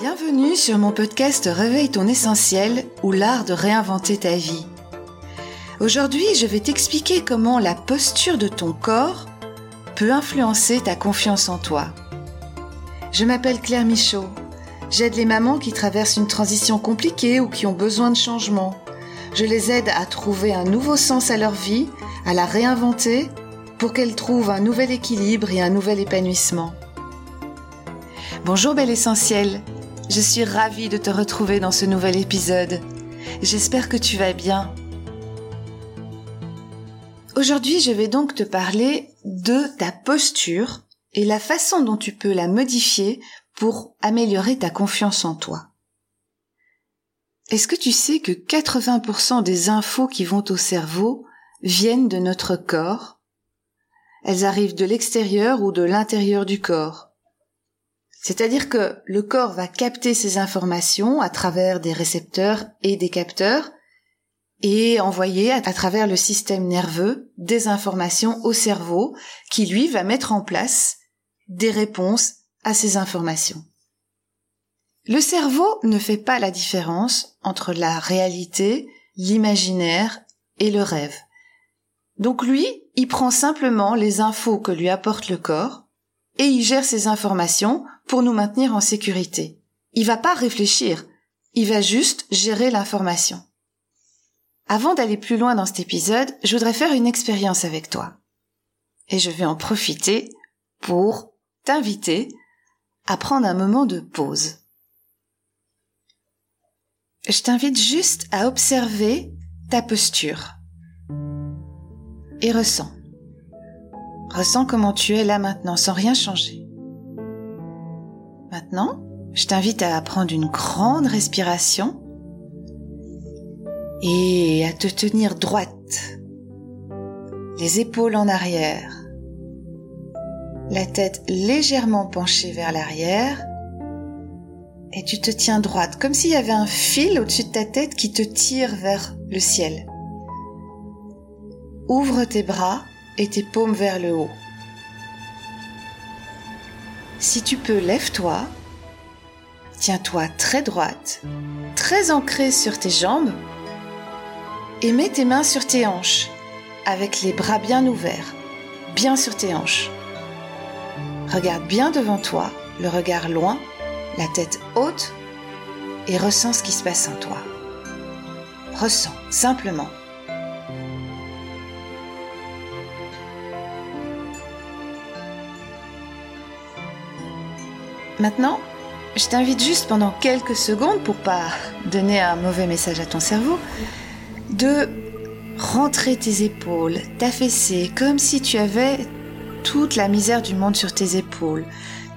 Bienvenue sur mon podcast Réveille ton essentiel ou l'art de réinventer ta vie. Aujourd'hui, je vais t'expliquer comment la posture de ton corps peut influencer ta confiance en toi. Je m'appelle Claire Michaud. J'aide les mamans qui traversent une transition compliquée ou qui ont besoin de changement. Je les aide à trouver un nouveau sens à leur vie, à la réinventer pour qu'elles trouvent un nouvel équilibre et un nouvel épanouissement. Bonjour bel essentiel, je suis ravie de te retrouver dans ce nouvel épisode. J'espère que tu vas bien. Aujourd'hui, je vais donc te parler de ta posture et la façon dont tu peux la modifier pour améliorer ta confiance en toi. Est-ce que tu sais que 80% des infos qui vont au cerveau viennent de notre corps? Elles arrivent de l'extérieur ou de l'intérieur du corps. C'est-à-dire que le corps va capter ces informations à travers des récepteurs et des capteurs et envoyer à travers le système nerveux des informations au cerveau qui lui va mettre en place des réponses à ces informations. Le cerveau ne fait pas la différence entre la réalité, l'imaginaire et le rêve. Donc lui, il prend simplement les infos que lui apporte le corps et il gère ces informations pour nous maintenir en sécurité. Il va pas réfléchir, il va juste gérer l'information. Avant d'aller plus loin dans cet épisode, je voudrais faire une expérience avec toi. Et je vais en profiter pour t'inviter à prendre un moment de pause. Je t'invite juste à observer ta posture et ressens. Ressens comment tu es là maintenant sans rien changer. Maintenant, je t'invite à prendre une grande respiration et à te tenir droite, les épaules en arrière, la tête légèrement penchée vers l'arrière et tu te tiens droite comme s'il y avait un fil au-dessus de ta tête qui te tire vers le ciel. Ouvre tes bras et tes paumes vers le haut. Si tu peux, lève-toi, tiens-toi très droite, très ancrée sur tes jambes, et mets tes mains sur tes hanches, avec les bras bien ouverts, bien sur tes hanches. Regarde bien devant toi, le regard loin, la tête haute, et ressens ce qui se passe en toi. Ressens, simplement. Maintenant, je t'invite juste pendant quelques secondes, pour pas donner un mauvais message à ton cerveau, de rentrer tes épaules, t'affaisser comme si tu avais toute la misère du monde sur tes épaules,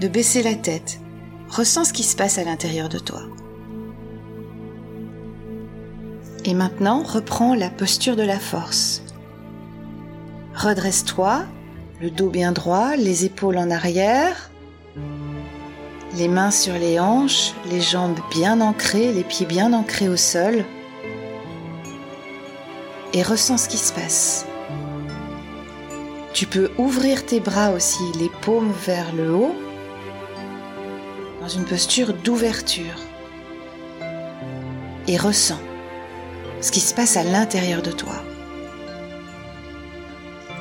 de baisser la tête. Ressens ce qui se passe à l'intérieur de toi. Et maintenant, reprends la posture de la force. Redresse-toi, le dos bien droit, les épaules en arrière, les mains sur les hanches, les jambes bien ancrées, les pieds bien ancrés au sol. Et ressens ce qui se passe. Tu peux ouvrir tes bras aussi, les paumes vers le haut, dans une posture d'ouverture. Et ressens ce qui se passe à l'intérieur de toi.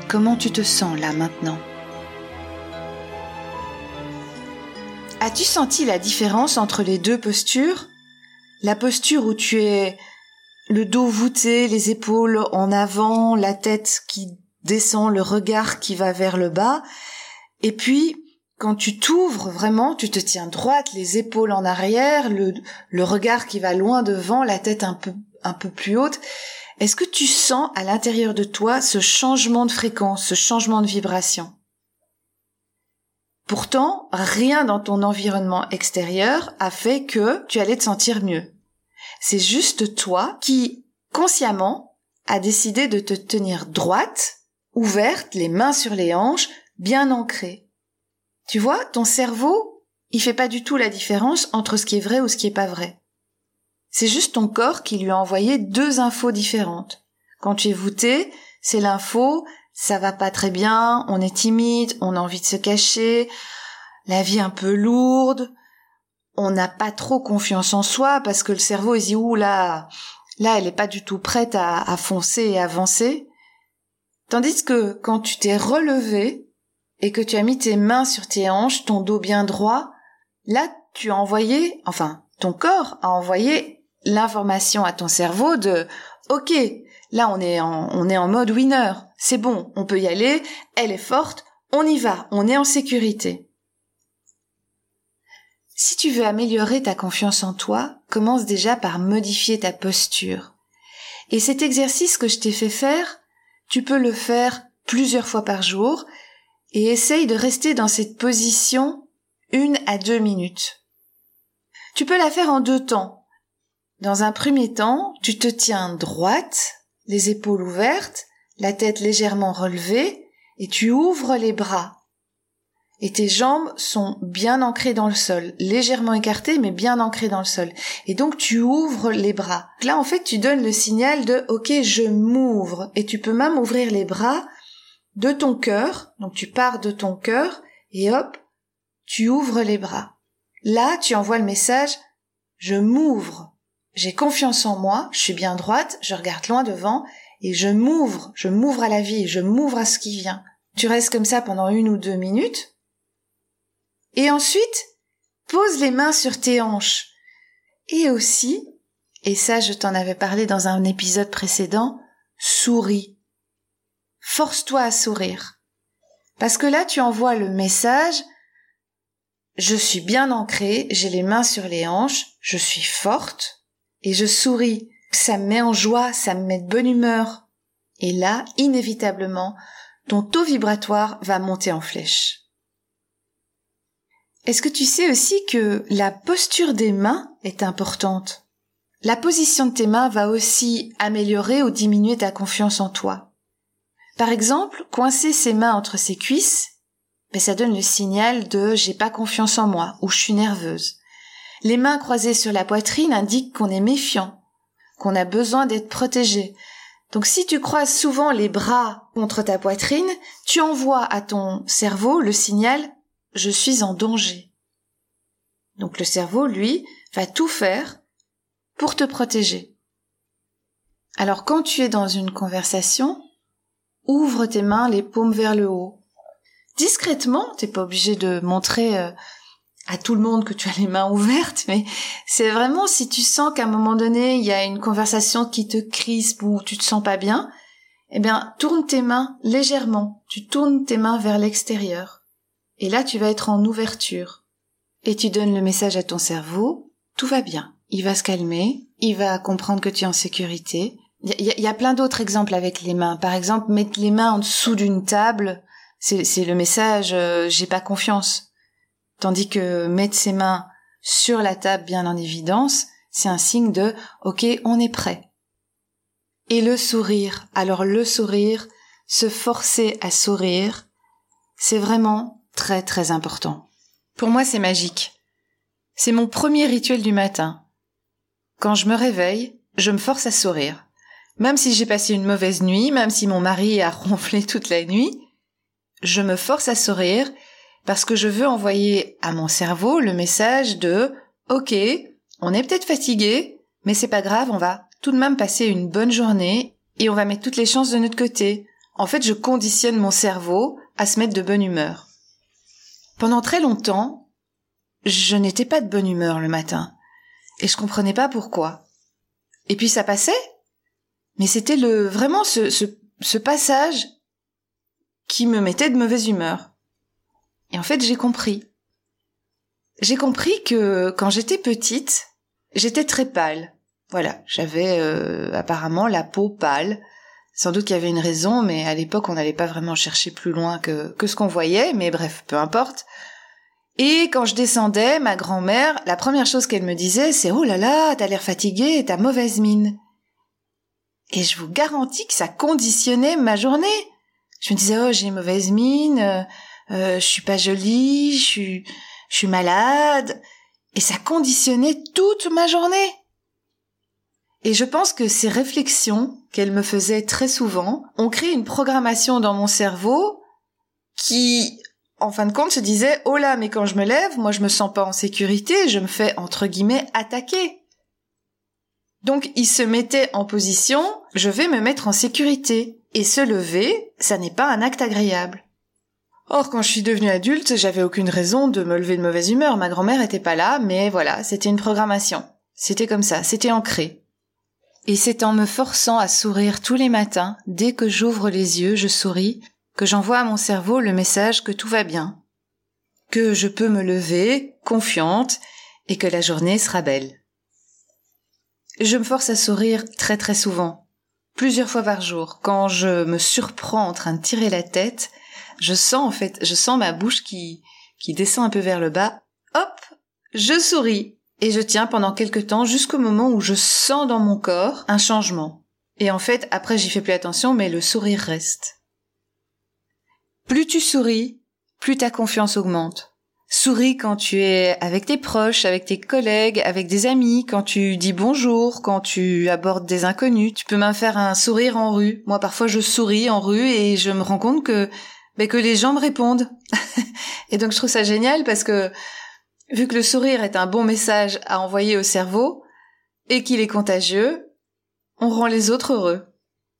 Comment tu te sens là maintenant? As-tu senti la différence entre les deux postures? La posture où tu es le dos voûté, les épaules en avant, la tête qui descend, le regard qui va vers le bas, et puis quand tu t'ouvres vraiment, tu te tiens droite, les épaules en arrière, le, le regard qui va loin devant, la tête un peu un peu plus haute. Est-ce que tu sens à l'intérieur de toi ce changement de fréquence, ce changement de vibration? Pourtant, rien dans ton environnement extérieur a fait que tu allais te sentir mieux. C'est juste toi qui, consciemment, a décidé de te tenir droite, ouverte, les mains sur les hanches, bien ancrée. Tu vois, ton cerveau, il fait pas du tout la différence entre ce qui est vrai ou ce qui est pas vrai. C'est juste ton corps qui lui a envoyé deux infos différentes. Quand tu es voûté, c'est l'info ça va pas très bien, on est timide, on a envie de se cacher, la vie un peu lourde, on n'a pas trop confiance en soi parce que le cerveau il dit ouh là, là elle est pas du tout prête à, à foncer et avancer. Tandis que quand tu t'es relevé et que tu as mis tes mains sur tes hanches, ton dos bien droit, là tu as envoyé, enfin ton corps a envoyé l'information à ton cerveau de ok, là on est on est en mode winner, c'est bon, on peut y aller, elle est forte, on y va, on est en sécurité. Si tu veux améliorer ta confiance en toi, commence déjà par modifier ta posture. Et cet exercice que je t'ai fait faire, tu peux le faire plusieurs fois par jour et essaye de rester dans cette position une à deux minutes. Tu peux la faire en deux temps. Dans un premier temps, tu te tiens droite, les épaules ouvertes, la tête légèrement relevée, et tu ouvres les bras. Et tes jambes sont bien ancrées dans le sol, légèrement écartées mais bien ancrées dans le sol. Et donc tu ouvres les bras. Là en fait tu donnes le signal de OK je m'ouvre et tu peux même ouvrir les bras de ton cœur. Donc tu pars de ton cœur et hop, tu ouvres les bras. Là tu envoies le message je m'ouvre. J'ai confiance en moi, je suis bien droite, je regarde loin devant et je m'ouvre, je m'ouvre à la vie, je m'ouvre à ce qui vient. Tu restes comme ça pendant une ou deux minutes et ensuite, pose les mains sur tes hanches. Et aussi, et ça je t'en avais parlé dans un épisode précédent, souris. Force-toi à sourire. Parce que là tu envoies le message, je suis bien ancrée, j'ai les mains sur les hanches, je suis forte, et je souris. Ça me met en joie, ça me met de bonne humeur. Et là, inévitablement, ton taux vibratoire va monter en flèche. Est-ce que tu sais aussi que la posture des mains est importante? La position de tes mains va aussi améliorer ou diminuer ta confiance en toi. Par exemple, coincer ses mains entre ses cuisses, ben ça donne le signal de j'ai pas confiance en moi ou je suis nerveuse. Les mains croisées sur la poitrine indiquent qu'on est méfiant, qu'on a besoin d'être protégé. Donc si tu croises souvent les bras contre ta poitrine, tu envoies à ton cerveau le signal je suis en danger. Donc le cerveau, lui, va tout faire pour te protéger. Alors quand tu es dans une conversation, ouvre tes mains les paumes vers le haut. Discrètement, t'es pas obligé de montrer euh, à tout le monde que tu as les mains ouvertes, mais c'est vraiment si tu sens qu'à un moment donné, il y a une conversation qui te crispe ou tu te sens pas bien, eh bien, tourne tes mains légèrement. Tu tournes tes mains vers l'extérieur. Et là, tu vas être en ouverture. Et tu donnes le message à ton cerveau, tout va bien. Il va se calmer, il va comprendre que tu es en sécurité. Il y, a plein d'autres exemples avec les mains. Par exemple, mettre les mains en dessous d'une table, c'est le message euh, j'ai pas confiance. Tandis que mettre ses mains sur la table bien en évidence, c'est un signe de OK, on est prêt. Et le sourire. Alors le sourire, se forcer à sourire, c'est vraiment très très important. Pour moi, c'est magique. C'est mon premier rituel du matin. Quand je me réveille, je me force à sourire. Même si j'ai passé une mauvaise nuit, même si mon mari a ronflé toute la nuit, je me force à sourire parce que je veux envoyer à mon cerveau le message de OK, on est peut-être fatigué, mais c'est pas grave, on va tout de même passer une bonne journée et on va mettre toutes les chances de notre côté. En fait, je conditionne mon cerveau à se mettre de bonne humeur. Pendant très longtemps, je n'étais pas de bonne humeur le matin, et je comprenais pas pourquoi. Et puis ça passait, mais c'était le vraiment ce, ce, ce passage qui me mettait de mauvaise humeur. Et en fait, j'ai compris. J'ai compris que quand j'étais petite, j'étais très pâle. Voilà, j'avais euh, apparemment la peau pâle. Sans doute qu'il y avait une raison, mais à l'époque, on n'allait pas vraiment chercher plus loin que, que ce qu'on voyait, mais bref, peu importe. Et quand je descendais, ma grand-mère, la première chose qu'elle me disait, c'est Oh là là, t'as l'air fatiguée, t'as mauvaise mine. Et je vous garantis que ça conditionnait ma journée. Je me disais Oh, j'ai mauvaise mine, euh, je suis pas jolie, je suis, je suis malade. Et ça conditionnait toute ma journée. Et je pense que ces réflexions qu'elle me faisait très souvent ont créé une programmation dans mon cerveau qui en fin de compte, se disait oh là, mais quand je me lève, moi je me sens pas en sécurité, je me fais entre guillemets attaquer. Donc il se mettait en position je vais me mettre en sécurité. Et se lever, ça n'est pas un acte agréable. Or, quand je suis devenue adulte, j'avais aucune raison de me lever de mauvaise humeur. Ma grand-mère était pas là, mais voilà, c'était une programmation. C'était comme ça, c'était ancré. Et c'est en me forçant à sourire tous les matins, dès que j'ouvre les yeux, je souris, que j'envoie à mon cerveau le message que tout va bien, que je peux me lever, confiante, et que la journée sera belle. Je me force à sourire très très souvent, plusieurs fois par jour. Quand je me surprends en train de tirer la tête, je sens en fait, je sens ma bouche qui, qui descend un peu vers le bas. Hop, je souris et je tiens pendant quelque temps jusqu'au moment où je sens dans mon corps un changement. Et en fait, après j'y fais plus attention, mais le sourire reste. Plus tu souris, plus ta confiance augmente. Souris quand tu es avec tes proches, avec tes collègues, avec des amis, quand tu dis bonjour, quand tu abordes des inconnus. Tu peux même faire un sourire en rue. Moi, parfois, je souris en rue et je me rends compte que, ben, que les gens me répondent. et donc, je trouve ça génial parce que, vu que le sourire est un bon message à envoyer au cerveau et qu'il est contagieux, on rend les autres heureux.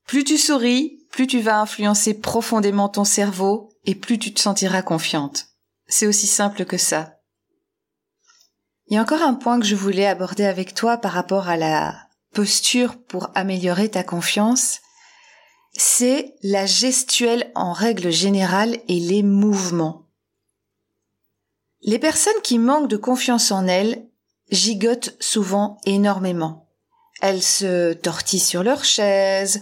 Plus tu souris, plus tu vas influencer profondément ton cerveau et plus tu te sentiras confiante. C'est aussi simple que ça. Il y a encore un point que je voulais aborder avec toi par rapport à la posture pour améliorer ta confiance, c'est la gestuelle en règle générale et les mouvements. Les personnes qui manquent de confiance en elles gigotent souvent énormément. Elles se tortillent sur leur chaise,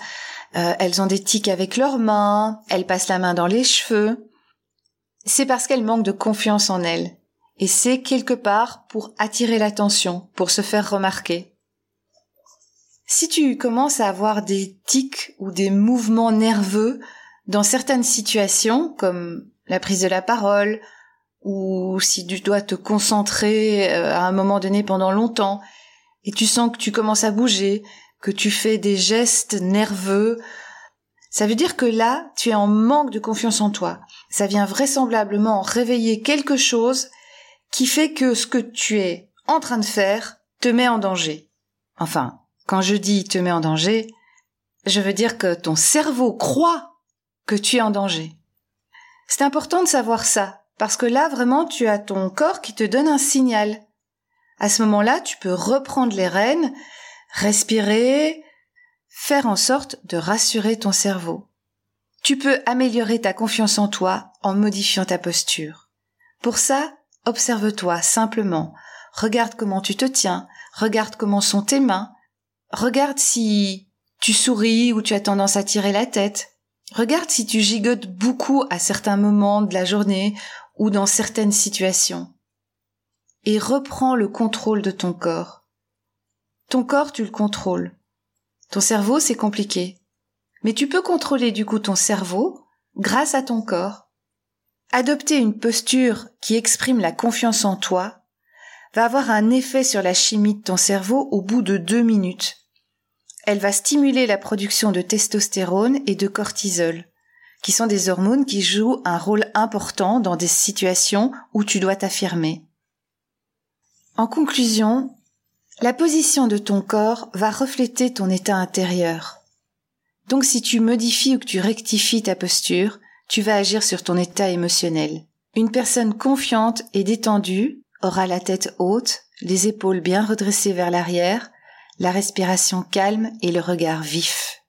euh, elles ont des tics avec leurs mains, elles passent la main dans les cheveux, c'est parce qu'elle manque de confiance en elle. Et c'est quelque part pour attirer l'attention, pour se faire remarquer. Si tu commences à avoir des tics ou des mouvements nerveux dans certaines situations, comme la prise de la parole, ou si tu dois te concentrer euh, à un moment donné pendant longtemps, et tu sens que tu commences à bouger, que tu fais des gestes nerveux, ça veut dire que là, tu es en manque de confiance en toi. Ça vient vraisemblablement réveiller quelque chose qui fait que ce que tu es en train de faire te met en danger. Enfin, quand je dis te met en danger, je veux dire que ton cerveau croit que tu es en danger. C'est important de savoir ça, parce que là, vraiment, tu as ton corps qui te donne un signal. À ce moment-là, tu peux reprendre les rênes, respirer, faire en sorte de rassurer ton cerveau. Tu peux améliorer ta confiance en toi en modifiant ta posture. Pour ça, observe-toi simplement, regarde comment tu te tiens, regarde comment sont tes mains, regarde si tu souris ou tu as tendance à tirer la tête, regarde si tu gigotes beaucoup à certains moments de la journée ou dans certaines situations. Et reprends le contrôle de ton corps. Ton corps, tu le contrôles. Ton cerveau, c'est compliqué. Mais tu peux contrôler du coup ton cerveau grâce à ton corps. Adopter une posture qui exprime la confiance en toi va avoir un effet sur la chimie de ton cerveau au bout de deux minutes. Elle va stimuler la production de testostérone et de cortisol, qui sont des hormones qui jouent un rôle important dans des situations où tu dois t'affirmer. En conclusion, la position de ton corps va refléter ton état intérieur. Donc si tu modifies ou que tu rectifies ta posture, tu vas agir sur ton état émotionnel. Une personne confiante et détendue aura la tête haute, les épaules bien redressées vers l'arrière, la respiration calme et le regard vif.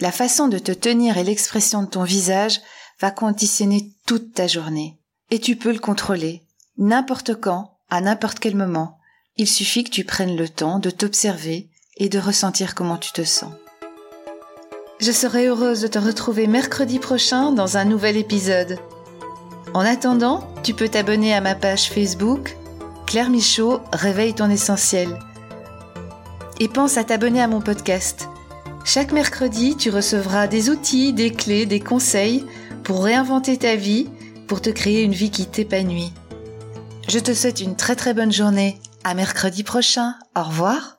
La façon de te tenir et l'expression de ton visage va conditionner toute ta journée. Et tu peux le contrôler, n'importe quand, à n'importe quel moment, il suffit que tu prennes le temps de t'observer et de ressentir comment tu te sens. Je serai heureuse de te retrouver mercredi prochain dans un nouvel épisode. En attendant, tu peux t'abonner à ma page Facebook Claire Michaud Réveille ton essentiel. Et pense à t'abonner à mon podcast. Chaque mercredi, tu recevras des outils, des clés, des conseils pour réinventer ta vie, pour te créer une vie qui t'épanouit. Je te souhaite une très très bonne journée à mercredi prochain. Au revoir.